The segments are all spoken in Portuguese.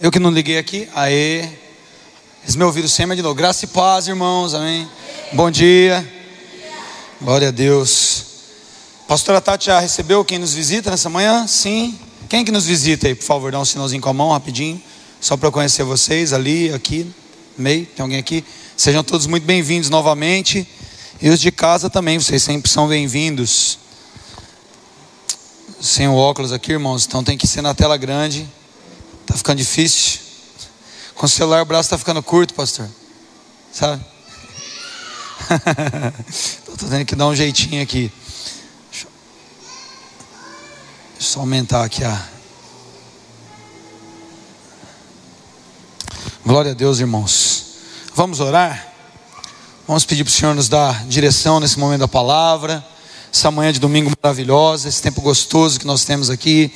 Eu que não liguei aqui. Aê. Eles me ouviram sempre de novo. Graça e paz, irmãos. Amém. Bom dia. Glória a Deus. Pastora Tati recebeu quem nos visita nessa manhã? Sim. Quem que nos visita aí, por favor? Dá um sinalzinho com a mão rapidinho. Só para eu conhecer vocês ali, aqui, meio. Tem alguém aqui? Sejam todos muito bem-vindos novamente. E os de casa também, vocês sempre são bem-vindos. Sem o óculos aqui, irmãos, então tem que ser na tela grande. Tá ficando difícil. Com o celular o braço está ficando curto, pastor. Sabe? Estou tendo que dar um jeitinho aqui. Deixa eu só aumentar aqui a. Glória a Deus, irmãos. Vamos orar? Vamos pedir para o Senhor nos dar direção nesse momento da palavra. Essa manhã de domingo maravilhosa, esse tempo gostoso que nós temos aqui.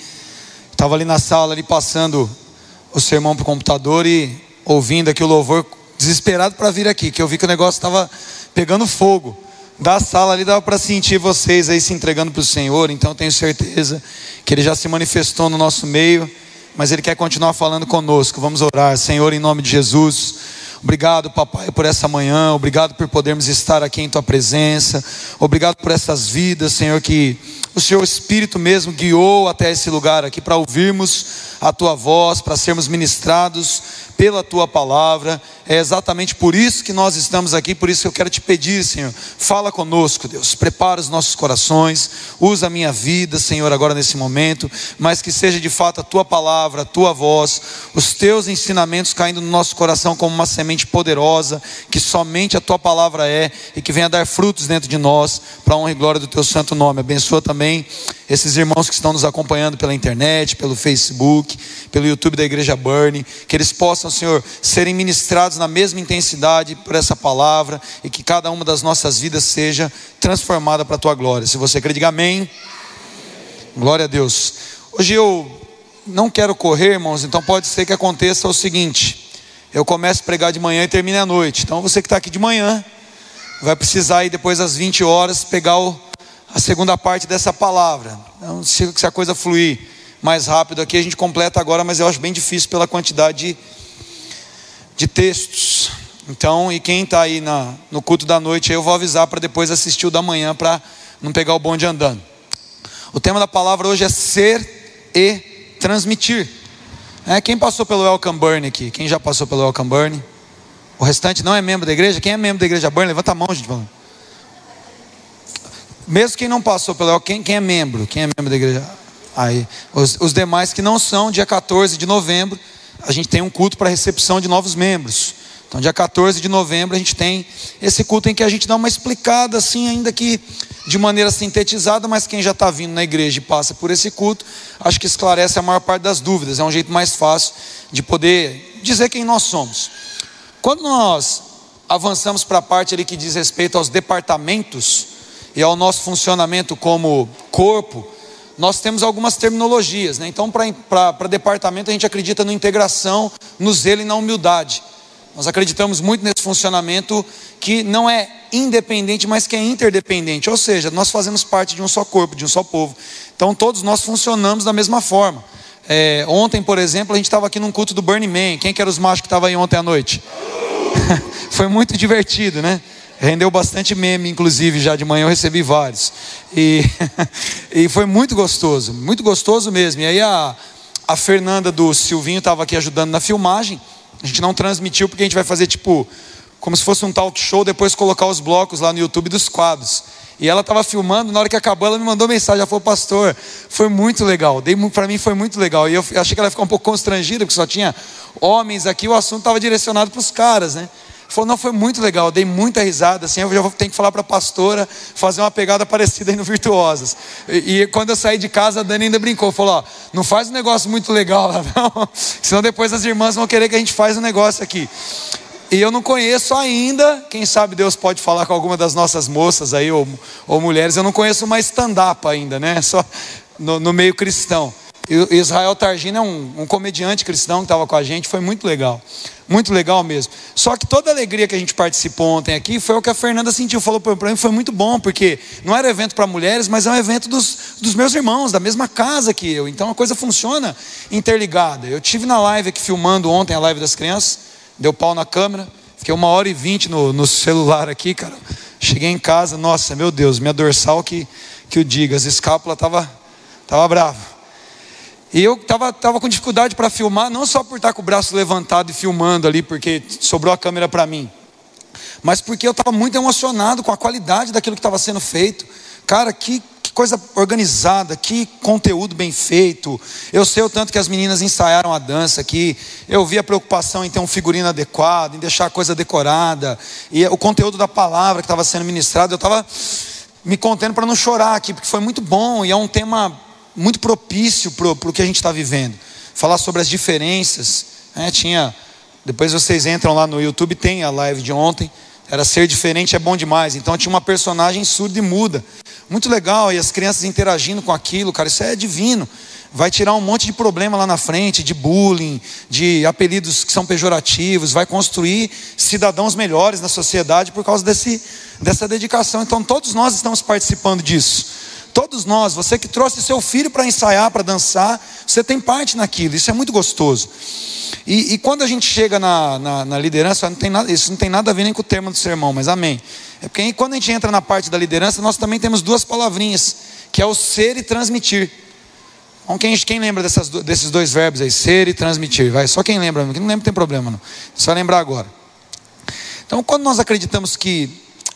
Estava ali na sala, ali passando o sermão para o computador e ouvindo aqui o louvor, desesperado para vir aqui, que eu vi que o negócio estava pegando fogo. Da sala ali dava para sentir vocês aí se entregando para o Senhor, então tenho certeza que Ele já se manifestou no nosso meio, mas Ele quer continuar falando conosco. Vamos orar, Senhor, em nome de Jesus. Obrigado, papai, por essa manhã. Obrigado por podermos estar aqui em tua presença. Obrigado por essas vidas, Senhor, que o Senhor Espírito mesmo guiou até esse lugar aqui para ouvirmos a tua voz, para sermos ministrados pela tua palavra. É exatamente por isso que nós estamos aqui, por isso que eu quero te pedir, Senhor, fala conosco, Deus. Prepara os nossos corações, usa a minha vida, Senhor, agora nesse momento, mas que seja de fato a tua palavra, a tua voz, os teus ensinamentos caindo no nosso coração como uma semente poderosa, que somente a tua palavra é e que venha dar frutos dentro de nós, para a honra e glória do teu santo nome. Abençoa também esses irmãos que estão nos acompanhando pela internet, pelo Facebook, pelo YouTube da Igreja Burn, que eles possam, Senhor, serem ministrados na mesma intensidade por essa palavra e que cada uma das nossas vidas seja transformada para a tua glória. Se você crê, diga amém. Glória a Deus. Hoje eu não quero correr, irmãos, então pode ser que aconteça o seguinte: eu começo a pregar de manhã e termine à noite. Então você que está aqui de manhã, vai precisar ir depois às 20 horas pegar o a segunda parte dessa palavra. Então, se, se a coisa fluir mais rápido aqui, a gente completa agora, mas eu acho bem difícil pela quantidade de, de textos. Então, e quem está aí na, no culto da noite, eu vou avisar para depois assistir o da manhã, para não pegar o bonde andando. O tema da palavra hoje é ser e transmitir. É, quem passou pelo Welcome Burn aqui? Quem já passou pelo Welcome Burn? O restante não é membro da igreja? Quem é membro da igreja Burn? Levanta a mão, gente. Mesmo quem não passou pelo quem, quem é membro? Quem é membro da igreja? Aí, os, os demais que não são, dia 14 de novembro, a gente tem um culto para recepção de novos membros. Então, dia 14 de novembro, a gente tem esse culto em que a gente dá uma explicada, assim, ainda que de maneira sintetizada, mas quem já está vindo na igreja e passa por esse culto, acho que esclarece a maior parte das dúvidas. É um jeito mais fácil de poder dizer quem nós somos. Quando nós avançamos para a parte ali que diz respeito aos departamentos, e ao nosso funcionamento como corpo, nós temos algumas terminologias. Né? Então, para departamento, a gente acredita na integração, no zelo e na humildade. Nós acreditamos muito nesse funcionamento que não é independente, mas que é interdependente. Ou seja, nós fazemos parte de um só corpo, de um só povo. Então, todos nós funcionamos da mesma forma. É, ontem, por exemplo, a gente estava aqui num culto do Burning Man. Quem que era os machos que estavam aí ontem à noite? Foi muito divertido, né? Rendeu bastante meme, inclusive, já de manhã eu recebi vários. E, e foi muito gostoso, muito gostoso mesmo. E aí a, a Fernanda do Silvinho estava aqui ajudando na filmagem. A gente não transmitiu porque a gente vai fazer tipo como se fosse um talk show, depois colocar os blocos lá no YouTube dos quadros. E ela estava filmando, na hora que acabou, ela me mandou mensagem, ela falou, pastor, foi muito legal, para mim foi muito legal. E eu achei que ela ficar um pouco constrangida, porque só tinha homens aqui, o assunto estava direcionado para os caras, né? Falou, não, foi muito legal, dei muita risada, assim, eu já vou ter que falar para a pastora fazer uma pegada parecida aí no Virtuosas. E, e, quando eu saí de casa, a Dani ainda brincou, falou, ó, não faz um negócio muito legal lá não, senão depois as irmãs vão querer que a gente faz um negócio aqui. E eu não conheço ainda, quem sabe Deus pode falar com alguma das nossas moças aí, ou, ou mulheres, eu não conheço uma stand-up ainda, né, só no, no meio cristão. Israel Targino é um, um comediante cristão que estava com a gente, foi muito legal. Muito legal mesmo. Só que toda a alegria que a gente participou ontem aqui foi o que a Fernanda sentiu. Falou para mim, foi muito bom, porque não era evento para mulheres, mas é um evento dos, dos meus irmãos, da mesma casa que eu. Então a coisa funciona interligada. Eu tive na live aqui filmando ontem a live das crianças, deu pau na câmera, fiquei uma hora e vinte no, no celular aqui, cara. Cheguei em casa, nossa, meu Deus, minha dorsal que, que o diga, as escápulas tava, tava brava. E eu estava tava com dificuldade para filmar, não só por estar com o braço levantado e filmando ali, porque sobrou a câmera para mim, mas porque eu estava muito emocionado com a qualidade daquilo que estava sendo feito. Cara, que, que, coisa organizada, que conteúdo bem feito. Eu sei o tanto que as meninas ensaiaram a dança aqui. Eu vi a preocupação em ter um figurino adequado, em deixar a coisa decorada. E o conteúdo da palavra que estava sendo ministrado, eu estava me contendo para não chorar aqui, porque foi muito bom e é um tema muito propício para o que a gente está vivendo. Falar sobre as diferenças. Né? Tinha, depois vocês entram lá no YouTube, tem a live de ontem. Era ser diferente é bom demais. Então tinha uma personagem surda e muda. Muito legal, e as crianças interagindo com aquilo, cara, isso é divino. Vai tirar um monte de problema lá na frente, de bullying, de apelidos que são pejorativos, vai construir cidadãos melhores na sociedade por causa desse, dessa dedicação. Então todos nós estamos participando disso. Todos nós, você que trouxe seu filho para ensaiar, para dançar, você tem parte naquilo, isso é muito gostoso. E, e quando a gente chega na, na, na, liderança, não nada, isso não tem nada a ver nem com o termo do sermão, mas amém. É porque quando a gente entra na parte da liderança, nós também temos duas palavrinhas, que é o ser e transmitir. Então, quem, quem lembra dessas, desses dois verbos aí, ser e transmitir? Vai, só quem lembra, quem não lembra tem problema não. Vai lembrar agora. Então, quando nós acreditamos que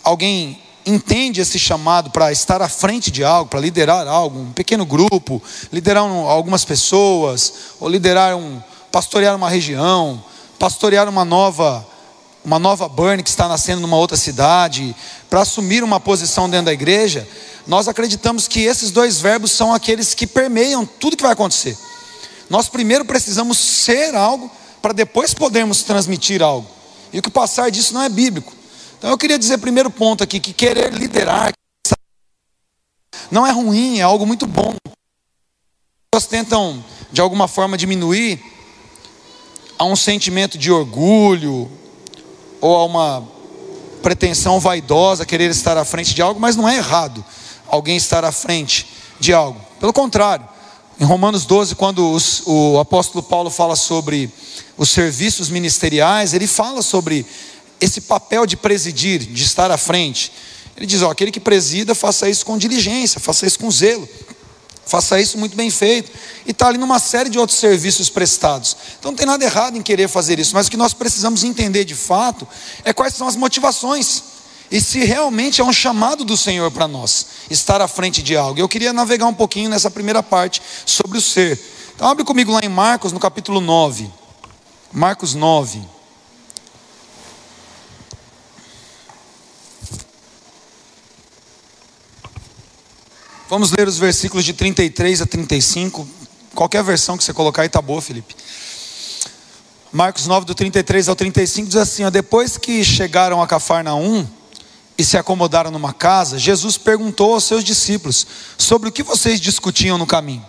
alguém entende esse chamado para estar à frente de algo, para liderar algo, um pequeno grupo, liderar um, algumas pessoas, ou liderar um, pastorear uma região, pastorear uma nova, uma nova burn que está nascendo numa outra cidade, para assumir uma posição dentro da igreja, nós acreditamos que esses dois verbos são aqueles que permeiam tudo que vai acontecer. Nós primeiro precisamos ser algo para depois podermos transmitir algo. E o que passar disso não é bíblico. Então eu queria dizer primeiro ponto aqui que querer liderar não é ruim, é algo muito bom. As pessoas tentam de alguma forma diminuir a um sentimento de orgulho ou a uma pretensão vaidosa querer estar à frente de algo, mas não é errado alguém estar à frente de algo. Pelo contrário, em Romanos 12, quando os, o apóstolo Paulo fala sobre os serviços ministeriais, ele fala sobre esse papel de presidir, de estar à frente. Ele diz: ó, aquele que presida, faça isso com diligência, faça isso com zelo, faça isso muito bem feito. E está ali numa série de outros serviços prestados. Então não tem nada errado em querer fazer isso, mas o que nós precisamos entender de fato é quais são as motivações. E se realmente é um chamado do Senhor para nós, estar à frente de algo. Eu queria navegar um pouquinho nessa primeira parte sobre o ser. Então abre comigo lá em Marcos, no capítulo 9. Marcos 9. Vamos ler os versículos de 33 a 35. Qualquer versão que você colocar aí tá boa, Felipe. Marcos 9, do 33 ao 35 diz assim: ó, Depois que chegaram a Cafarnaum e se acomodaram numa casa, Jesus perguntou aos seus discípulos sobre o que vocês discutiam no caminho.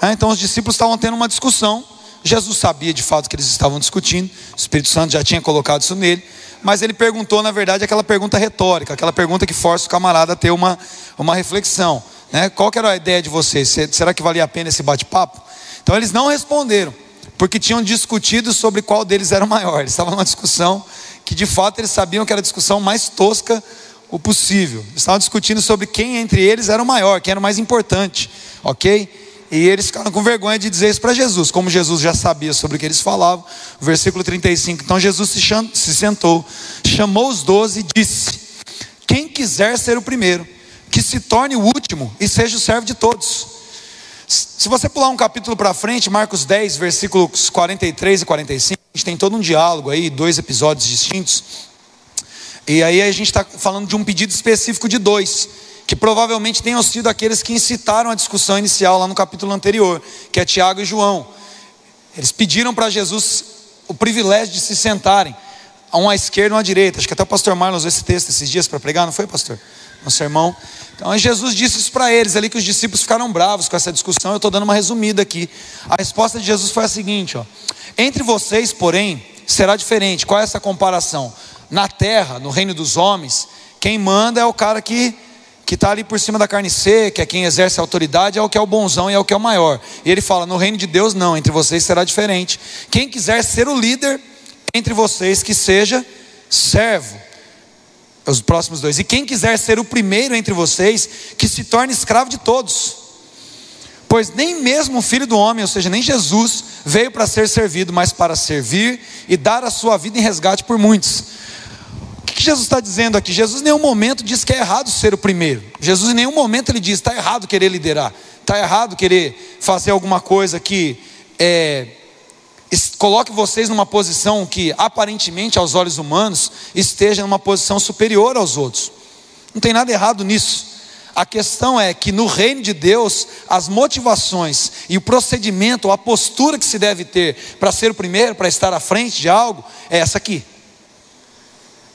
Ah, então os discípulos estavam tendo uma discussão. Jesus sabia de fato que eles estavam discutindo, o Espírito Santo já tinha colocado isso nele, mas ele perguntou, na verdade, aquela pergunta retórica, aquela pergunta que força o camarada a ter uma, uma reflexão. Né? Qual era a ideia de vocês? Será que valia a pena esse bate-papo? Então eles não responderam, porque tinham discutido sobre qual deles era o maior. Eles estavam numa discussão que de fato eles sabiam que era a discussão mais tosca o possível. Eles estavam discutindo sobre quem entre eles era o maior, quem era o mais importante, ok? E eles ficaram com vergonha de dizer isso para Jesus, como Jesus já sabia sobre o que eles falavam. Versículo 35. Então Jesus se sentou, chamou os doze e disse: Quem quiser ser o primeiro que se torne o último e seja o servo de todos. Se você pular um capítulo para frente, Marcos 10, versículos 43 e 45, a gente tem todo um diálogo aí, dois episódios distintos. E aí a gente está falando de um pedido específico de dois, que provavelmente tenham sido aqueles que incitaram a discussão inicial lá no capítulo anterior, que é Tiago e João. Eles pediram para Jesus o privilégio de se sentarem, um à esquerda e um à direita. Acho que até o pastor Marlon usou esse texto esses dias para pregar, não foi, pastor? No sermão. Então Jesus disse isso para eles ali que os discípulos ficaram bravos com essa discussão. Eu estou dando uma resumida aqui. A resposta de Jesus foi a seguinte: ó, entre vocês, porém, será diferente. Qual é essa comparação? Na terra, no reino dos homens, quem manda é o cara que que está ali por cima da carne seca, é quem exerce a autoridade, é o que é o bonzão e é o que é o maior. E ele fala: no reino de Deus, não, entre vocês será diferente. Quem quiser ser o líder entre vocês, que seja servo. Os próximos dois. E quem quiser ser o primeiro entre vocês, que se torne escravo de todos. Pois nem mesmo o filho do homem, ou seja, nem Jesus, veio para ser servido, mas para servir e dar a sua vida em resgate por muitos que Jesus está dizendo aqui? Jesus em nenhum momento diz que é errado ser o primeiro. Jesus em nenhum momento ele diz está errado querer liderar, está errado querer fazer alguma coisa que é, coloque vocês numa posição que aparentemente aos olhos humanos esteja numa posição superior aos outros. Não tem nada errado nisso. A questão é que no reino de Deus, as motivações e o procedimento, a postura que se deve ter para ser o primeiro, para estar à frente de algo, é essa aqui.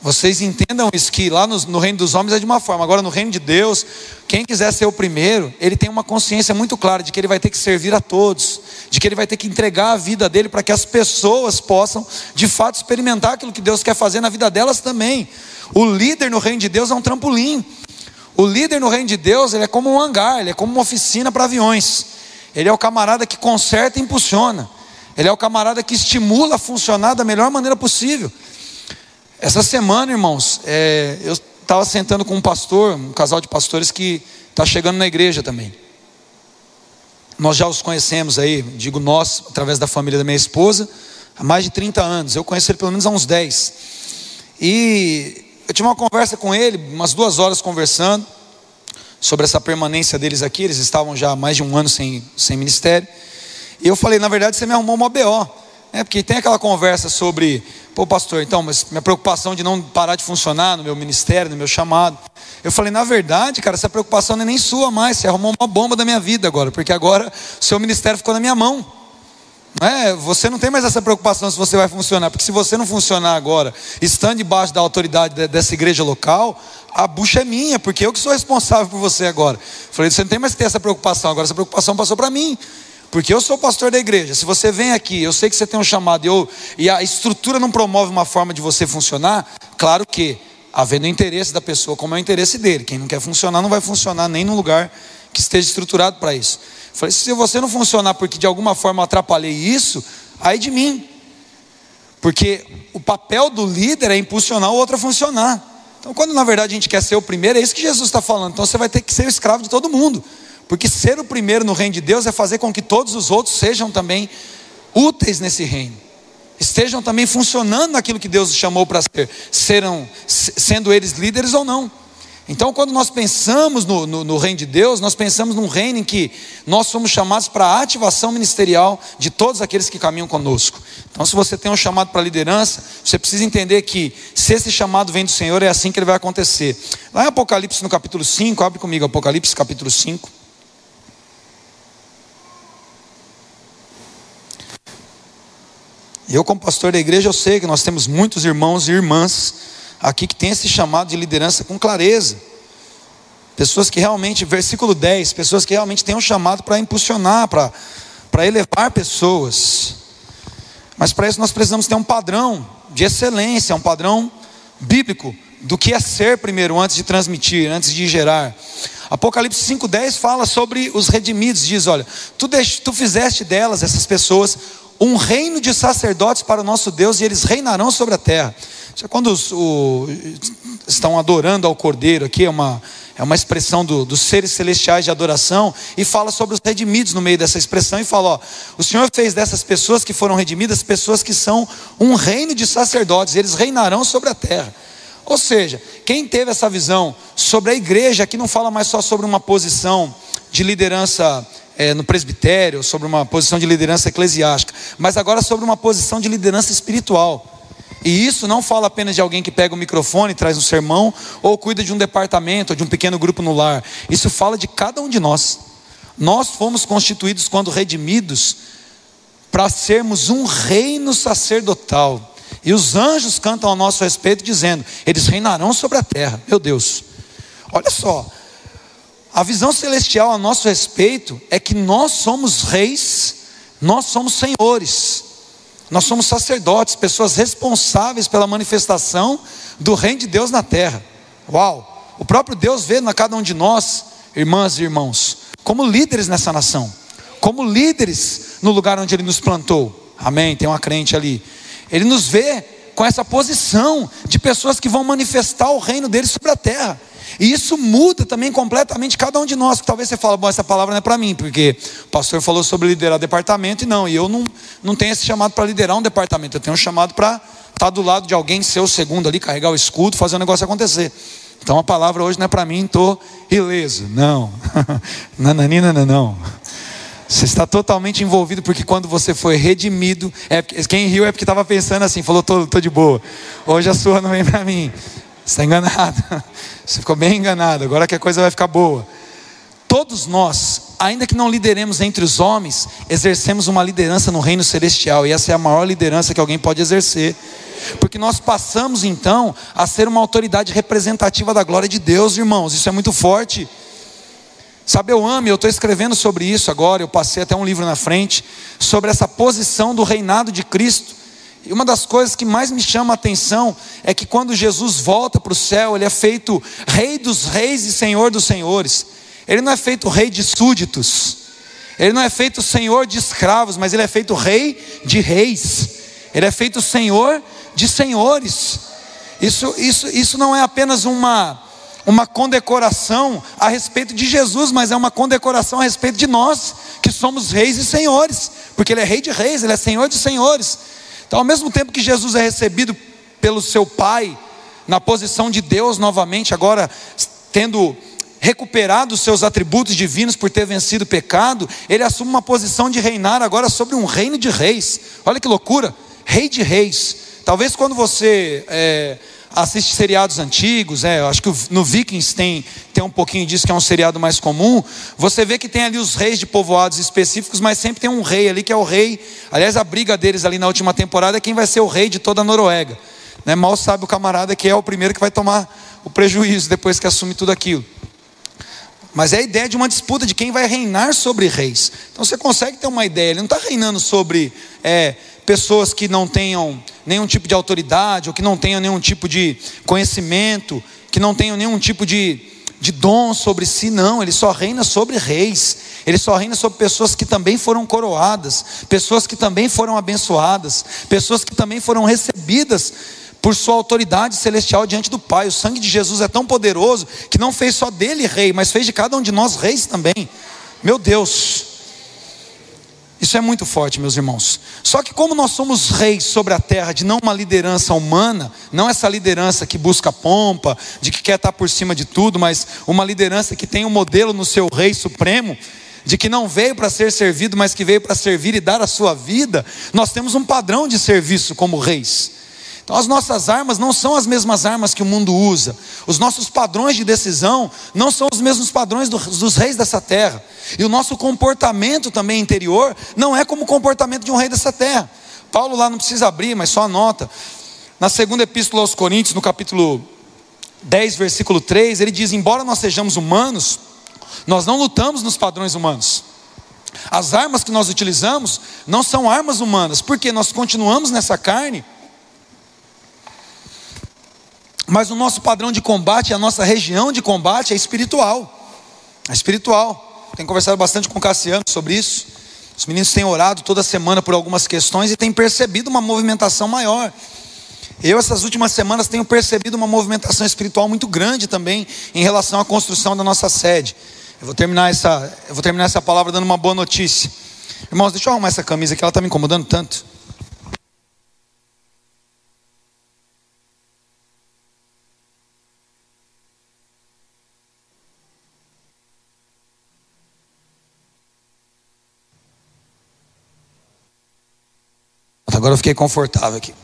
Vocês entendam isso, que lá no, no, reino dos homens é de uma forma, agora no reino de Deus, quem quiser ser o primeiro, ele tem uma consciência muito clara de que ele vai ter que servir a todos, de que ele vai ter que entregar a vida dele para que as pessoas possam de fato experimentar aquilo que Deus quer fazer na vida delas também. O líder no reino de Deus é um trampolim. O líder no reino de Deus, ele é como um hangar, ele é como uma oficina para aviões. Ele é o camarada que conserta e impulsiona. Ele é o camarada que estimula a funcionar da melhor maneira possível. Essa semana, irmãos, é, eu estava sentando com um pastor, um casal de pastores que está chegando na igreja também. Nós já os conhecemos aí, digo nós, através da família da minha esposa, há mais de 30 anos. Eu conheço ele pelo menos há uns 10. E eu tive uma conversa com ele, umas duas horas conversando, sobre essa permanência deles aqui. Eles estavam já há mais de um ano sem, sem ministério. E eu falei, na verdade, você me arrumou uma BO. É, porque tem aquela conversa sobre Pô, pastor, então, mas minha preocupação de não parar de funcionar no meu ministério, no meu chamado. Eu falei, na verdade, cara, essa preocupação não é nem sua mais. Você arrumou uma bomba da minha vida agora, porque agora o seu ministério ficou na minha mão. É? Você não tem mais essa preocupação se você vai funcionar, porque se você não funcionar agora, estando debaixo da autoridade dessa igreja local, a bucha é minha, porque eu que sou responsável por você agora. Falei, você não tem mais que ter essa preocupação, agora essa preocupação passou para mim. Porque eu sou pastor da igreja. Se você vem aqui, eu sei que você tem um chamado e, eu, e a estrutura não promove uma forma de você funcionar, claro que, havendo interesse da pessoa, como é o interesse dele. Quem não quer funcionar, não vai funcionar nem num lugar que esteja estruturado para isso. Eu falei, se você não funcionar porque de alguma forma eu atrapalhei isso, aí de mim. Porque o papel do líder é impulsionar o outro a funcionar. Então, quando na verdade a gente quer ser o primeiro, é isso que Jesus está falando. Então você vai ter que ser o escravo de todo mundo. Porque ser o primeiro no reino de Deus é fazer com que todos os outros sejam também úteis nesse reino. Estejam também funcionando naquilo que Deus chamou para ser, serão, sendo eles líderes ou não. Então, quando nós pensamos no, no, no, reino de Deus, nós pensamos num reino em que nós somos chamados para a ativação ministerial de todos aqueles que caminham conosco. Então, se você tem um chamado para liderança, você precisa entender que, se esse chamado vem do Senhor, é assim que ele vai acontecer. Lá em Apocalipse, no capítulo 5, abre comigo Apocalipse, capítulo 5. Eu, como pastor da igreja, eu sei que nós temos muitos irmãos e irmãs aqui que têm esse chamado de liderança com clareza. Pessoas que realmente, versículo 10, pessoas que realmente têm um chamado para impulsionar, para, para elevar pessoas. Mas para isso nós precisamos ter um padrão de excelência, um padrão bíblico do que é ser primeiro, antes de transmitir, antes de gerar. Apocalipse 5,10 fala sobre os redimidos, diz: olha, tu, deix, tu fizeste delas, essas pessoas, um reino de sacerdotes para o nosso Deus e eles reinarão sobre a terra. Quando os, o, estão adorando ao Cordeiro, aqui é uma, é uma expressão do, dos seres celestiais de adoração, e fala sobre os redimidos no meio dessa expressão, e fala: ó, o Senhor fez dessas pessoas que foram redimidas pessoas que são um reino de sacerdotes, eles reinarão sobre a terra. Ou seja, quem teve essa visão sobre a igreja, aqui não fala mais só sobre uma posição de liderança é, no presbitério, sobre uma posição de liderança eclesiástica, mas agora sobre uma posição de liderança espiritual. E isso não fala apenas de alguém que pega o microfone, traz um sermão, ou cuida de um departamento, ou de um pequeno grupo no lar. Isso fala de cada um de nós. Nós fomos constituídos, quando redimidos, para sermos um reino sacerdotal. E os anjos cantam ao nosso respeito, dizendo: Eles reinarão sobre a terra. Meu Deus. Olha só, a visão celestial a nosso respeito é que nós somos reis, nós somos senhores, nós somos sacerdotes, pessoas responsáveis pela manifestação do reino de Deus na terra. Uau! O próprio Deus vê na cada um de nós, irmãs e irmãos, como líderes nessa nação, como líderes no lugar onde Ele nos plantou. Amém? Tem uma crente ali. Ele nos vê com essa posição de pessoas que vão manifestar o reino dele sobre a terra. E isso muda também completamente cada um de nós. Que talvez você fale, bom, essa palavra não é para mim, porque o pastor falou sobre liderar departamento e não, e eu não, não tenho esse chamado para liderar um departamento, eu tenho um chamado para estar tá do lado de alguém, ser o segundo ali, carregar o escudo, fazer o negócio acontecer. Então a palavra hoje não é para mim, estou ileso. Não, nananina, não, não. Você está totalmente envolvido porque quando você foi redimido, é, quem riu é porque estava pensando assim, falou, tô, tô de boa. Hoje a sua não vem para mim. Você está enganado. Você ficou bem enganado. Agora que a coisa vai ficar boa. Todos nós, ainda que não lideremos entre os homens, exercemos uma liderança no reino celestial. E essa é a maior liderança que alguém pode exercer. Porque nós passamos então a ser uma autoridade representativa da glória de Deus, irmãos. Isso é muito forte. Sabe, eu amo, eu estou escrevendo sobre isso agora. Eu passei até um livro na frente sobre essa posição do reinado de Cristo e uma das coisas que mais me chama a atenção é que quando Jesus volta para o céu, ele é feito rei dos reis e senhor dos senhores. Ele não é feito rei de súditos. Ele não é feito senhor de escravos, mas ele é feito rei de reis. Ele é feito senhor de senhores. Isso, isso, isso não é apenas uma, uma condecoração a respeito de Jesus, mas é uma condecoração a respeito de nós, que somos reis e senhores, porque Ele é rei de reis, Ele é senhor de senhores. Então, ao mesmo tempo que Jesus é recebido pelo seu Pai, na posição de Deus novamente, agora tendo recuperado os seus atributos divinos por ter vencido o pecado, ele assume uma posição de reinar agora sobre um reino de reis. Olha que loucura! Rei de reis. Talvez quando você é, assiste seriados antigos, é, acho que no Vikings tem, tem um pouquinho disso, que é um seriado mais comum. Você vê que tem ali os reis de povoados específicos, mas sempre tem um rei ali que é o rei. Aliás, a briga deles ali na última temporada é quem vai ser o rei de toda a Noruega. Né? Mal sabe o camarada que é o primeiro que vai tomar o prejuízo depois que assume tudo aquilo. Mas é a ideia de uma disputa de quem vai reinar sobre reis. Então você consegue ter uma ideia, ele não está reinando sobre. É, pessoas que não tenham nenhum tipo de autoridade, ou que não tenham nenhum tipo de conhecimento, que não tenham nenhum tipo de, de dom sobre si, não, ele só reina sobre reis, ele só reina sobre pessoas que também foram coroadas, pessoas que também foram abençoadas, pessoas que também foram recebidas por sua autoridade celestial diante do Pai. O sangue de Jesus é tão poderoso que não fez só dele rei, mas fez de cada um de nós reis também. Meu Deus, isso é muito forte, meus irmãos. Só que, como nós somos reis sobre a terra, de não uma liderança humana, não essa liderança que busca pompa, de que quer estar por cima de tudo, mas uma liderança que tem um modelo no seu rei supremo, de que não veio para ser servido, mas que veio para servir e dar a sua vida, nós temos um padrão de serviço como reis. Então, as nossas armas não são as mesmas armas que o mundo usa. Os nossos padrões de decisão não são os mesmos padrões dos, dos reis dessa terra. E o nosso comportamento também interior não é como o comportamento de um rei dessa terra. Paulo lá não precisa abrir, mas só anota. Na segunda epístola aos Coríntios, no capítulo 10, versículo 3, ele diz: Embora nós sejamos humanos, nós não lutamos nos padrões humanos. As armas que nós utilizamos não são armas humanas, porque nós continuamos nessa carne mas o nosso padrão de combate, a nossa região de combate é espiritual. É espiritual. Tenho conversado bastante com o Cassiano sobre isso. Os meninos têm orado toda semana por algumas questões e têm percebido uma movimentação maior. Eu, essas últimas semanas, tenho percebido uma movimentação espiritual muito grande também em relação à construção da nossa sede. Eu vou terminar essa, eu vou terminar essa palavra dando uma boa notícia. Irmãos, deixa eu arrumar essa camisa que ela está me incomodando tanto. Agora eu fiquei confortável aqui.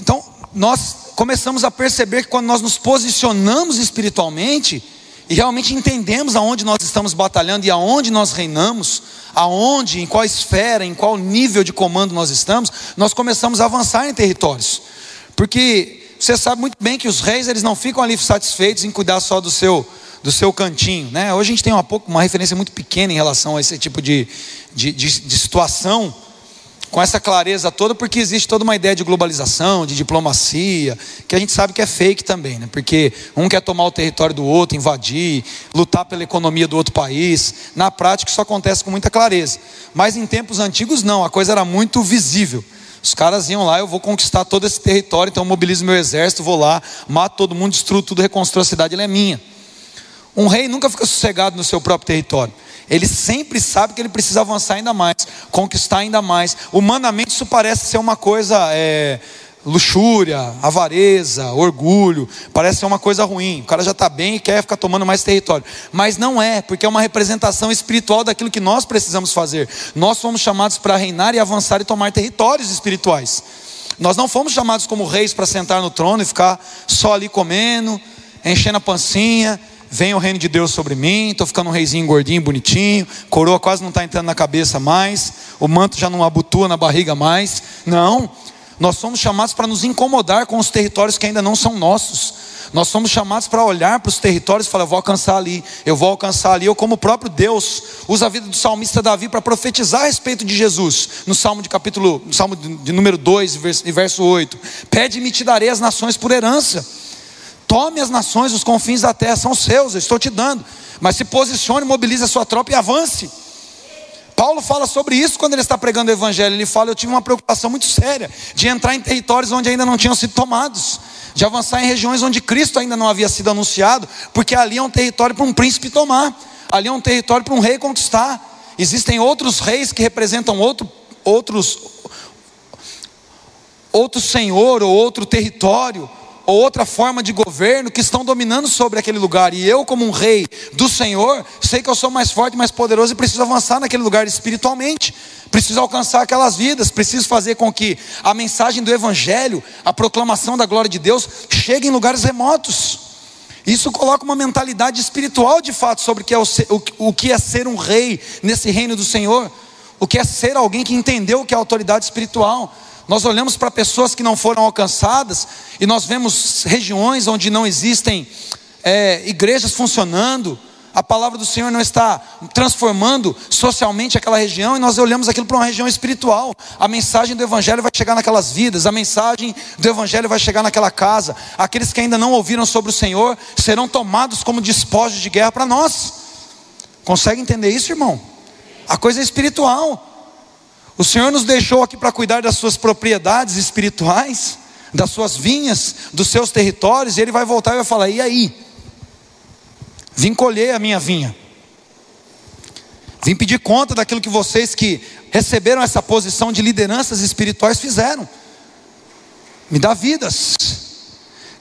Então, nós começamos a perceber que quando nós nos posicionamos espiritualmente e realmente entendemos aonde nós estamos batalhando e aonde nós reinamos, aonde, em qual esfera, em qual nível de comando nós estamos, nós começamos a avançar em territórios. Porque você sabe muito bem que os reis eles não ficam ali satisfeitos em cuidar só do seu do seu cantinho, né? Hoje a gente tem uma, uma referência muito pequena em relação a esse tipo de, de, de, de situação, com essa clareza toda, porque existe toda uma ideia de globalização, de diplomacia, que a gente sabe que é fake também, né? Porque um quer tomar o território do outro, invadir, lutar pela economia do outro país. Na prática isso acontece com muita clareza. Mas em tempos antigos não, a coisa era muito visível. Os caras iam lá, eu vou conquistar todo esse território, então eu mobilizo meu exército, vou lá, mato todo mundo, destruo tudo, reconstruo a cidade, ela é minha. Um rei nunca fica sossegado no seu próprio território. Ele sempre sabe que ele precisa avançar ainda mais, conquistar ainda mais. Humanamente isso parece ser uma coisa é, luxúria, avareza, orgulho, parece ser uma coisa ruim. O cara já está bem e quer ficar tomando mais território. Mas não é, porque é uma representação espiritual daquilo que nós precisamos fazer. Nós fomos chamados para reinar e avançar e tomar territórios espirituais. Nós não fomos chamados como reis para sentar no trono e ficar só ali comendo, enchendo a pancinha. Vem o reino de Deus sobre mim, estou ficando um reizinho gordinho, bonitinho, coroa quase não está entrando na cabeça mais, o manto já não abutua na barriga mais. Não, nós somos chamados para nos incomodar com os territórios que ainda não são nossos. Nós somos chamados para olhar para os territórios e falar: eu vou alcançar ali, eu vou alcançar ali. Ou como o próprio Deus usa a vida do salmista Davi para profetizar a respeito de Jesus, no Salmo de capítulo, no Salmo de, número 2, verso, verso 8: Pede-me te darei as nações por herança. Tome as nações, os confins da terra são seus, eu estou te dando. Mas se posicione, mobilize a sua tropa e avance. Paulo fala sobre isso quando ele está pregando o evangelho. Ele fala: Eu tive uma preocupação muito séria de entrar em territórios onde ainda não tinham sido tomados, de avançar em regiões onde Cristo ainda não havia sido anunciado, porque ali é um território para um príncipe tomar, ali é um território para um rei conquistar. Existem outros reis que representam outro, outros, outro senhor ou outro território ou outra forma de governo que estão dominando sobre aquele lugar. E eu, como um rei do Senhor, sei que eu sou mais forte, mais poderoso e preciso avançar naquele lugar espiritualmente. Preciso alcançar aquelas vidas, preciso fazer com que a mensagem do Evangelho, a proclamação da glória de Deus, chegue em lugares remotos. Isso coloca uma mentalidade espiritual de fato sobre o que é, o, o que é ser um rei nesse reino do Senhor, o que é ser alguém que entendeu o que é autoridade espiritual. Nós olhamos para pessoas que não foram alcançadas e nós vemos regiões onde não existem é, igrejas funcionando, a palavra do Senhor não está transformando socialmente aquela região, e nós olhamos aquilo para uma região espiritual. A mensagem do Evangelho vai chegar naquelas vidas, a mensagem do Evangelho vai chegar naquela casa. Aqueles que ainda não ouviram sobre o Senhor serão tomados como despojos de guerra para nós. Consegue entender isso, irmão? A coisa é espiritual. O Senhor nos deixou aqui para cuidar das suas propriedades espirituais, das suas vinhas, dos seus territórios, e Ele vai voltar e vai falar: e aí? Vim colher a minha vinha, vim pedir conta daquilo que vocês que receberam essa posição de lideranças espirituais fizeram. Me dá vidas.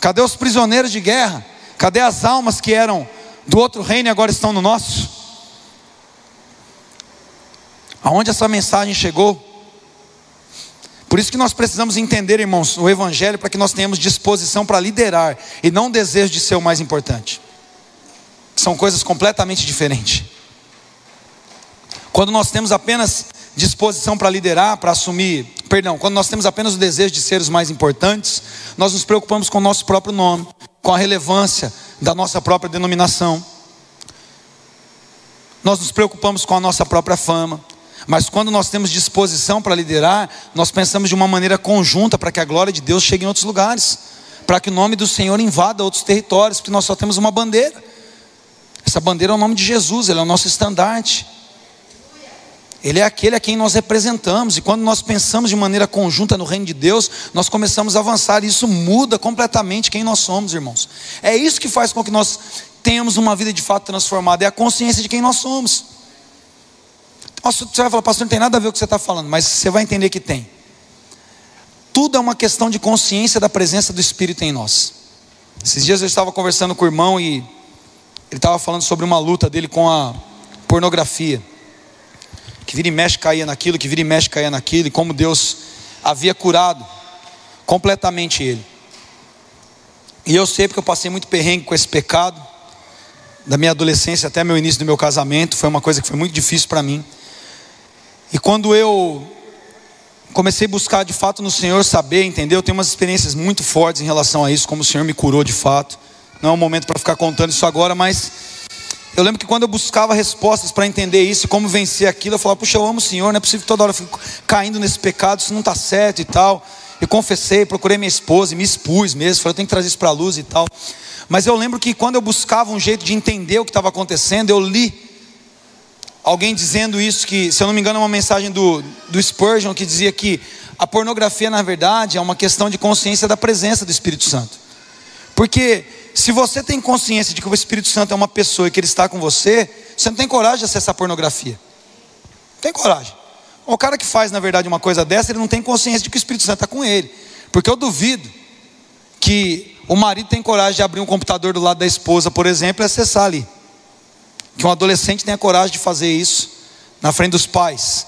Cadê os prisioneiros de guerra? Cadê as almas que eram do outro reino e agora estão no nosso? Aonde essa mensagem chegou. Por isso que nós precisamos entender, irmãos, o Evangelho para que nós tenhamos disposição para liderar e não desejo de ser o mais importante. São coisas completamente diferentes. Quando nós temos apenas disposição para liderar, para assumir, perdão, quando nós temos apenas o desejo de ser os mais importantes, nós nos preocupamos com o nosso próprio nome, com a relevância da nossa própria denominação. Nós nos preocupamos com a nossa própria fama, mas quando nós temos disposição para liderar, nós pensamos de uma maneira conjunta para que a glória de Deus chegue em outros lugares, para que o nome do Senhor invada outros territórios, porque nós só temos uma bandeira. Essa bandeira é o nome de Jesus, ele é o nosso estandarte. Ele é aquele a quem nós representamos, e quando nós pensamos de maneira conjunta no reino de Deus, nós começamos a avançar, e isso muda completamente quem nós somos, irmãos. É isso que faz com que nós tenhamos uma vida de fato transformada, é a consciência de quem nós somos. Você vai falar, pastor, não tem nada a ver com o que você está falando, mas você vai entender que tem. Tudo é uma questão de consciência da presença do Espírito em nós. Esses dias eu estava conversando com o irmão e ele estava falando sobre uma luta dele com a pornografia. Que vira e mexe caía naquilo, que vira e mexe caía naquilo, e como Deus havia curado completamente ele. E eu sei porque eu passei muito perrengue com esse pecado, da minha adolescência até meu início do meu casamento, foi uma coisa que foi muito difícil para mim. E quando eu comecei a buscar de fato no Senhor saber, entender. Eu tenho umas experiências muito fortes em relação a isso, como o Senhor me curou de fato. Não é o momento para ficar contando isso agora, mas eu lembro que quando eu buscava respostas para entender isso, como vencer aquilo, eu falava, puxa, eu amo o Senhor, não é possível que toda hora eu fico caindo nesse pecado, isso não está certo e tal. Eu confessei, procurei minha esposa e me expus mesmo, falei, eu tenho que trazer isso para a luz e tal. Mas eu lembro que quando eu buscava um jeito de entender o que estava acontecendo, eu li alguém dizendo isso, que, se eu não me engano, é uma mensagem do, do Spurgeon que dizia que a pornografia, na verdade, é uma questão de consciência da presença do Espírito Santo. Porque se você tem consciência de que o Espírito Santo é uma pessoa e que ele está com você, você não tem coragem de acessar pornografia. Não tem coragem. O cara que faz, na verdade, uma coisa dessa, ele não tem consciência de que o Espírito Santo está com ele. Porque eu duvido que o marido tem coragem de abrir um computador do lado da esposa, por exemplo, e acessar ali. Que um adolescente tenha coragem de fazer isso na frente dos pais.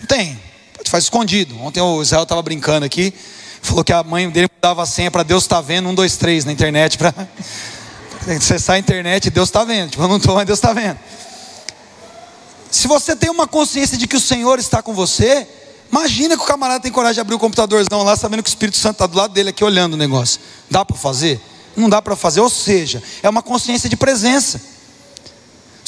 Não tem. Fazer escondido. Ontem o Israel estava brincando aqui. Falou que a mãe dele dava a senha para Deus está vendo, um, dois, três na internet. Para acessar a internet, Deus está vendo. Tipo, eu não estou, mas Deus está vendo. Se você tem uma consciência de que o Senhor está com você, imagina que o camarada tem coragem de abrir o computadorzão lá, sabendo que o Espírito Santo está do lado dele aqui olhando o negócio. Dá para fazer? Não dá para fazer. Ou seja, é uma consciência de presença.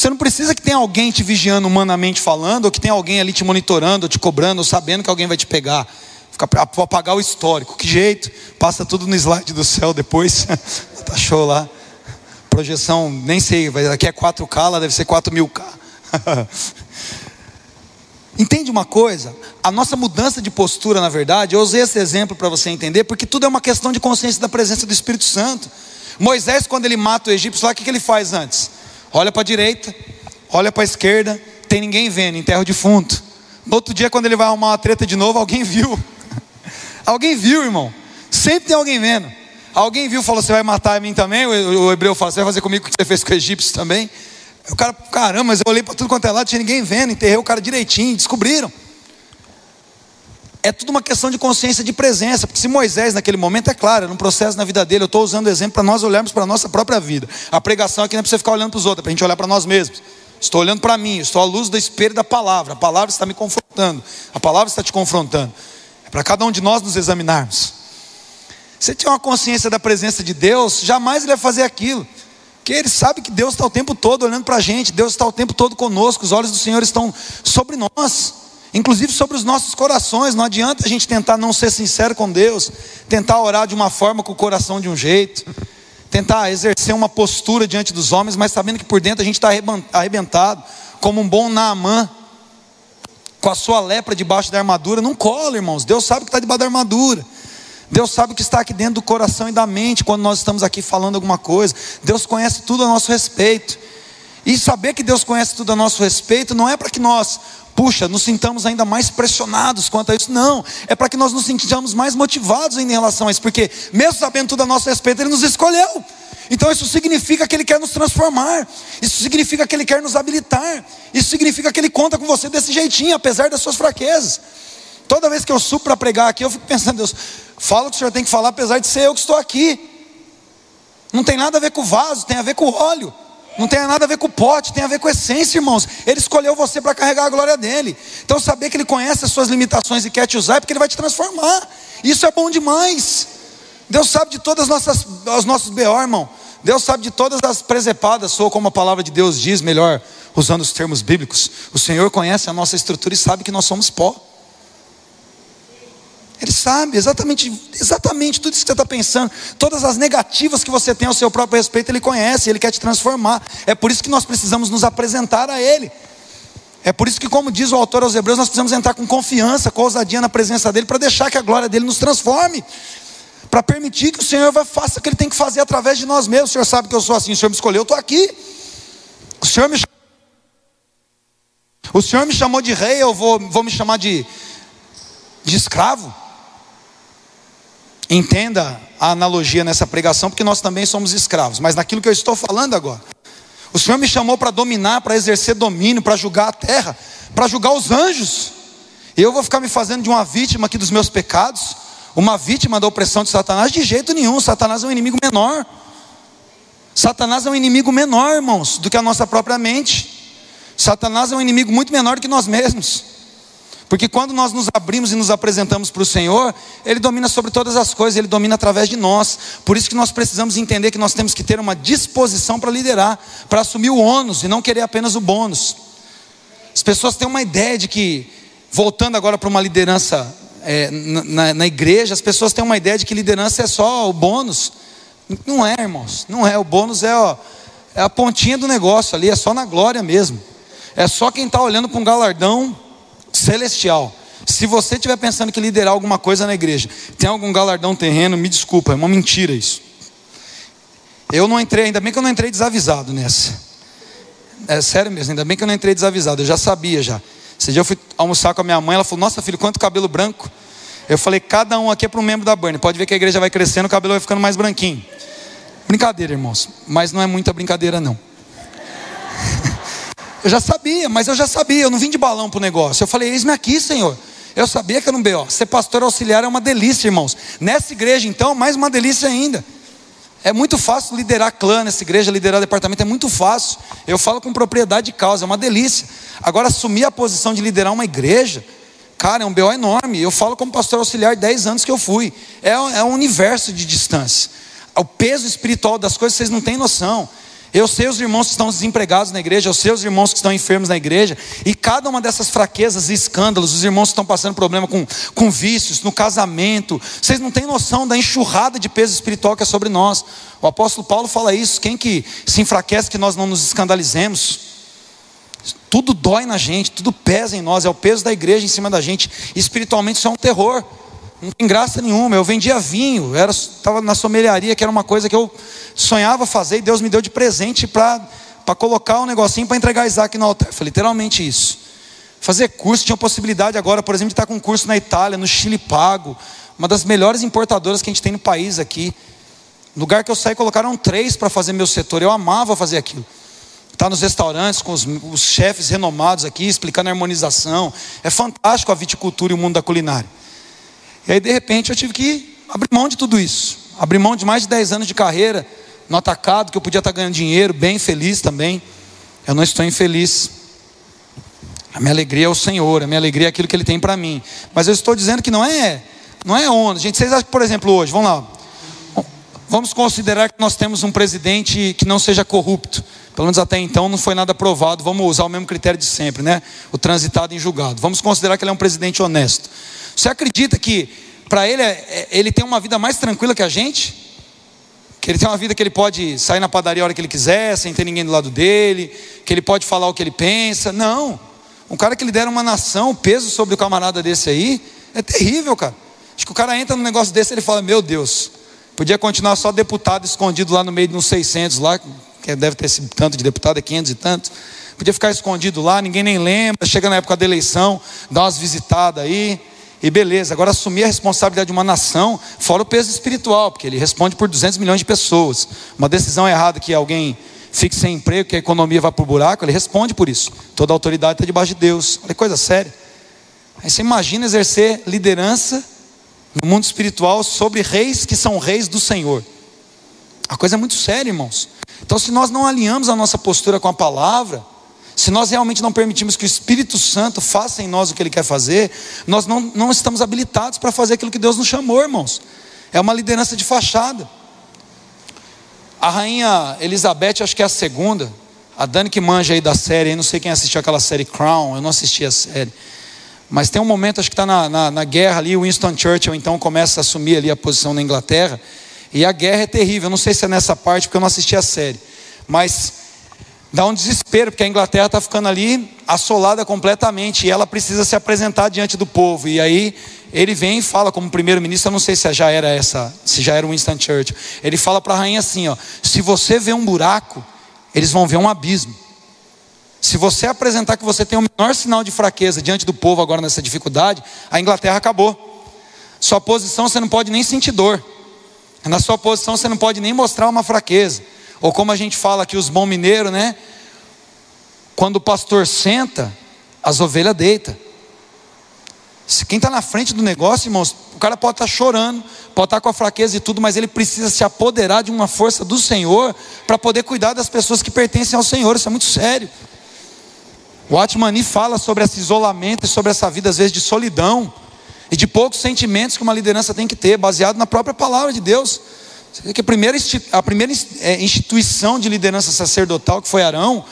Você não precisa que tenha alguém te vigiando humanamente falando, ou que tenha alguém ali te monitorando, ou te cobrando, ou sabendo que alguém vai te pegar. Fica para apagar o histórico. Que jeito? Passa tudo no slide do céu depois. tá show lá. Projeção, nem sei, aqui é 4K, lá deve ser 4000K. Entende uma coisa? A nossa mudança de postura, na verdade, eu usei esse exemplo para você entender, porque tudo é uma questão de consciência da presença do Espírito Santo. Moisés, quando ele mata o egípcio lá, o que, que ele faz antes? Olha para a direita, olha para a esquerda, tem ninguém vendo, enterra o defunto. No outro dia, quando ele vai arrumar uma treta de novo, alguém viu. alguém viu, irmão. Sempre tem alguém vendo. Alguém viu, falou: Você vai matar a mim também? O, o hebreu fala: Você vai fazer comigo o que você fez com o egípcio também? O cara, caramba, mas eu olhei para tudo quanto é lado, tinha ninguém vendo, enterrei o cara direitinho, descobriram. É tudo uma questão de consciência de presença, porque se Moisés naquele momento, é claro, era um processo na vida dele, eu estou usando o exemplo para nós olharmos para a nossa própria vida. A pregação aqui não é para você ficar olhando para os outros, é para a gente olhar para nós mesmos. Estou olhando para mim, estou à luz do espelho da palavra, a palavra está me confrontando, a palavra está te confrontando. É para cada um de nós nos examinarmos. Se tiver uma consciência da presença de Deus, jamais ele vai fazer aquilo. Porque ele sabe que Deus está o tempo todo olhando para a gente, Deus está o tempo todo conosco, os olhos do Senhor estão sobre nós, inclusive sobre os nossos corações. Não adianta a gente tentar não ser sincero com Deus, tentar orar de uma forma com o coração de um jeito, tentar exercer uma postura diante dos homens, mas sabendo que por dentro a gente está arrebentado, como um bom Naamã, com a sua lepra debaixo da armadura. Não cola, irmãos, Deus sabe que está debaixo da armadura. Deus sabe o que está aqui dentro do coração e da mente quando nós estamos aqui falando alguma coisa. Deus conhece tudo a nosso respeito. E saber que Deus conhece tudo a nosso respeito não é para que nós, puxa, nos sintamos ainda mais pressionados quanto a isso. Não, é para que nós nos sintamos mais motivados em relação a isso, porque mesmo sabendo tudo a nosso respeito, Ele nos escolheu. Então isso significa que Ele quer nos transformar, isso significa que Ele quer nos habilitar, isso significa que Ele conta com você desse jeitinho, apesar das suas fraquezas. Toda vez que eu subo para pregar aqui, eu fico pensando, Deus, fala o que o Senhor tem que falar, apesar de ser eu que estou aqui. Não tem nada a ver com o vaso, tem a ver com o óleo. Não tem nada a ver com o pote, tem a ver com a essência, irmãos. Ele escolheu você para carregar a glória dele. Então, saber que ele conhece as suas limitações e quer te usar é porque ele vai te transformar. Isso é bom demais. Deus sabe de todas as nossas, os nossos B.O., irmão. Deus sabe de todas as presepadas, ou como a palavra de Deus diz, melhor, usando os termos bíblicos. O Senhor conhece a nossa estrutura e sabe que nós somos pó. Ele sabe exatamente, exatamente tudo isso que você está pensando, todas as negativas que você tem ao seu próprio respeito, Ele conhece, Ele quer te transformar. É por isso que nós precisamos nos apresentar a Ele. É por isso que, como diz o autor aos Hebreus, nós precisamos entrar com confiança, com ousadia na presença dEle, para deixar que a glória dEle nos transforme, para permitir que o Senhor faça o que Ele tem que fazer através de nós mesmos. O Senhor sabe que eu sou assim, o Senhor me escolheu, eu estou aqui. O Senhor me o Senhor me chamou de rei, eu vou, vou me chamar de, de escravo. Entenda a analogia nessa pregação, porque nós também somos escravos, mas naquilo que eu estou falando agora. O Senhor me chamou para dominar, para exercer domínio, para julgar a terra, para julgar os anjos. E eu vou ficar me fazendo de uma vítima aqui dos meus pecados, uma vítima da opressão de Satanás? De jeito nenhum, Satanás é um inimigo menor. Satanás é um inimigo menor, irmãos, do que a nossa própria mente. Satanás é um inimigo muito menor do que nós mesmos. Porque quando nós nos abrimos e nos apresentamos para o Senhor, Ele domina sobre todas as coisas, Ele domina através de nós. Por isso que nós precisamos entender que nós temos que ter uma disposição para liderar, para assumir o ônus e não querer apenas o bônus. As pessoas têm uma ideia de que, voltando agora para uma liderança é, na, na igreja, as pessoas têm uma ideia de que liderança é só o bônus. Não é, irmãos, não é. O bônus é, ó, é a pontinha do negócio ali, é só na glória mesmo. É só quem está olhando para um galardão celestial. Se você estiver pensando que liderar alguma coisa na igreja tem algum galardão terreno, me desculpa, é uma mentira isso. Eu não entrei, ainda bem que eu não entrei desavisado nessa. É sério mesmo, ainda bem que eu não entrei desavisado, eu já sabia já. Esse dia eu fui almoçar com a minha mãe, ela falou: Nossa filho, quanto cabelo branco. Eu falei: Cada um aqui é para um membro da Burn. Pode ver que a igreja vai crescendo, o cabelo vai ficando mais branquinho. Brincadeira, irmãos, mas não é muita brincadeira, não. Eu já sabia, mas eu já sabia, eu não vim de balão para o negócio. Eu falei, eis-me aqui, Senhor. Eu sabia que era um B.O. Ser pastor auxiliar é uma delícia, irmãos. Nessa igreja, então, mais uma delícia ainda. É muito fácil liderar clã nessa igreja, liderar departamento, é muito fácil. Eu falo com propriedade de causa, é uma delícia. Agora, assumir a posição de liderar uma igreja, cara, é um B.O. enorme. Eu falo como pastor auxiliar 10 anos que eu fui. É, é um universo de distância. O peso espiritual das coisas vocês não têm noção. Eu sei os irmãos que estão desempregados na igreja, eu sei os irmãos que estão enfermos na igreja, e cada uma dessas fraquezas e escândalos, os irmãos que estão passando problema com, com vícios, no casamento, vocês não têm noção da enxurrada de peso espiritual que é sobre nós. O apóstolo Paulo fala isso: quem que se enfraquece que nós não nos escandalizemos? Tudo dói na gente, tudo pesa em nós, é o peso da igreja em cima da gente, espiritualmente isso é um terror. Não tem graça nenhuma. Eu vendia vinho, estava na sommelharia, que era uma coisa que eu sonhava fazer, e Deus me deu de presente para colocar um negocinho para entregar Isaac no altar. Foi literalmente isso. Fazer curso, tinha possibilidade agora, por exemplo, de estar com um curso na Itália, no Chile pago, uma das melhores importadoras que a gente tem no país aqui. No lugar que eu saí, colocaram três para fazer meu setor. Eu amava fazer aquilo. Estar tá nos restaurantes com os, os chefes renomados aqui, explicando a harmonização. É fantástico a viticultura e o mundo da culinária. E aí, de repente, eu tive que abrir mão de tudo isso. Abrir mão de mais de 10 anos de carreira no atacado, que eu podia estar ganhando dinheiro, bem feliz também. Eu não estou infeliz. A minha alegria é o Senhor, a minha alegria é aquilo que Ele tem para mim. Mas eu estou dizendo que não é, não é onda. Gente, vocês acham por exemplo, hoje, vamos lá. Vamos considerar que nós temos um presidente que não seja corrupto. Pelo menos até então não foi nada aprovado. Vamos usar o mesmo critério de sempre, né? O transitado em julgado. Vamos considerar que ele é um presidente honesto. Você acredita que para ele é, é, ele tem uma vida mais tranquila que a gente? Que ele tem uma vida que ele pode sair na padaria a hora que ele quiser, sem ter ninguém do lado dele, que ele pode falar o que ele pensa? Não. Um cara que lidera uma nação, o peso sobre o camarada desse aí, é terrível, cara. Acho que o cara entra num negócio desse e ele fala: Meu Deus, podia continuar só deputado escondido lá no meio de uns 600 lá, que deve ter esse tanto de deputado, é 500 e tantos. Podia ficar escondido lá, ninguém nem lembra. Chega na época da eleição, dá umas visitadas aí. E beleza, agora assumir a responsabilidade de uma nação, fora o peso espiritual, porque ele responde por 200 milhões de pessoas. Uma decisão errada que alguém fique sem emprego, que a economia vá para o buraco, ele responde por isso. Toda autoridade está debaixo de Deus. Olha que coisa séria. Aí você imagina exercer liderança no mundo espiritual sobre reis que são reis do Senhor. A coisa é muito séria, irmãos. Então, se nós não alinhamos a nossa postura com a palavra, se nós realmente não permitimos que o Espírito Santo faça em nós o que ele quer fazer, nós não, não estamos habilitados para fazer aquilo que Deus nos chamou, irmãos. É uma liderança de fachada. A rainha Elizabeth, acho que é a segunda. A Dani que manja aí da série, eu não sei quem assistiu aquela série Crown, eu não assisti a série. Mas tem um momento, acho que está na, na, na, guerra ali, Winston Churchill então começa a assumir ali a posição na Inglaterra. E a guerra é terrível, eu não sei se é nessa parte, porque eu não assisti a série. Mas Dá um desespero, porque a Inglaterra está ficando ali assolada completamente e ela precisa se apresentar diante do povo. E aí ele vem e fala como primeiro-ministro, eu não sei se já era essa, se já era Winston Churchill. Ele fala para a rainha assim, ó: "Se você vê um buraco, eles vão ver um abismo. Se você apresentar que você tem o menor sinal de fraqueza diante do povo agora nessa dificuldade, a Inglaterra acabou. Sua posição você não pode nem sentir dor. Na sua posição você não pode nem mostrar uma fraqueza. Ou como a gente fala aqui, os bons mineiros, né? Quando o pastor senta, as ovelhas deitam. Se quem está na frente do negócio, irmãos, o cara pode estar tá chorando, pode estar tá com a fraqueza e tudo, mas ele precisa se apoderar de uma força do Senhor para poder cuidar das pessoas que pertencem ao Senhor. Isso é muito sério. O Atmani fala sobre esse isolamento e sobre essa vida, às vezes, de solidão e de poucos sentimentos que uma liderança tem que ter, baseado na própria palavra de Deus. Que a primeira, a primeira é, instituição de liderança sacerdotal, que foi Arão,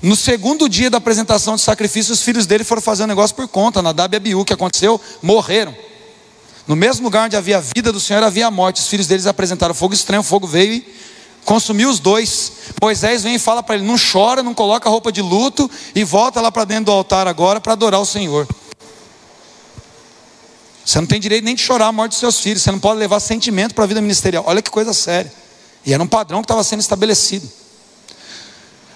no segundo dia da apresentação de sacrifício, os filhos dele foram fazer um negócio por conta. Nadab e Abiú, que aconteceu, morreram. No mesmo lugar onde havia a vida do Senhor, havia a morte. Os filhos deles apresentaram fogo estranho, o fogo veio e consumiu os dois. Moisés vem e fala para ele: não chora, não coloca roupa de luto e volta lá para dentro do altar agora para adorar o Senhor. Você não tem direito nem de chorar a morte dos seus filhos, você não pode levar sentimento para a vida ministerial. Olha que coisa séria. E era um padrão que estava sendo estabelecido.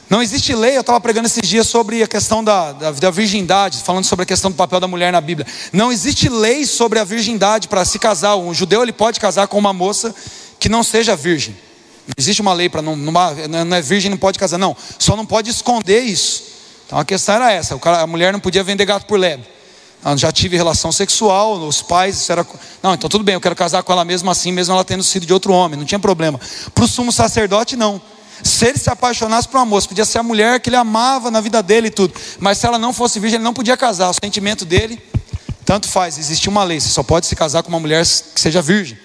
Não existe lei, eu estava pregando esses dias sobre a questão da, da, da, virgindade, falando sobre a questão do papel da mulher na Bíblia. Não existe lei sobre a virgindade para se casar. Um judeu ele pode casar com uma moça que não seja virgem. Existe uma lei para não, não é virgem, não pode casar. Não, só não pode esconder isso. Então a questão era essa: a mulher não podia vender gato por lebre. Ah, já tive relação sexual, os pais, isso era. Não, então tudo bem, eu quero casar com ela mesmo assim, mesmo ela tendo sido de outro homem, não tinha problema. Para o sumo sacerdote, não. Se ele se apaixonasse por uma moça, podia ser a mulher que ele amava na vida dele e tudo, mas se ela não fosse virgem, ele não podia casar. O sentimento dele, tanto faz, existia uma lei, você só pode se casar com uma mulher que seja virgem.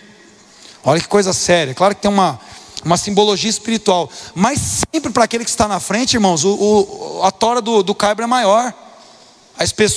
Olha que coisa séria. Claro que tem uma, uma simbologia espiritual, mas sempre para aquele que está na frente, irmãos, o, o a tora do, do caibro é maior. A espessura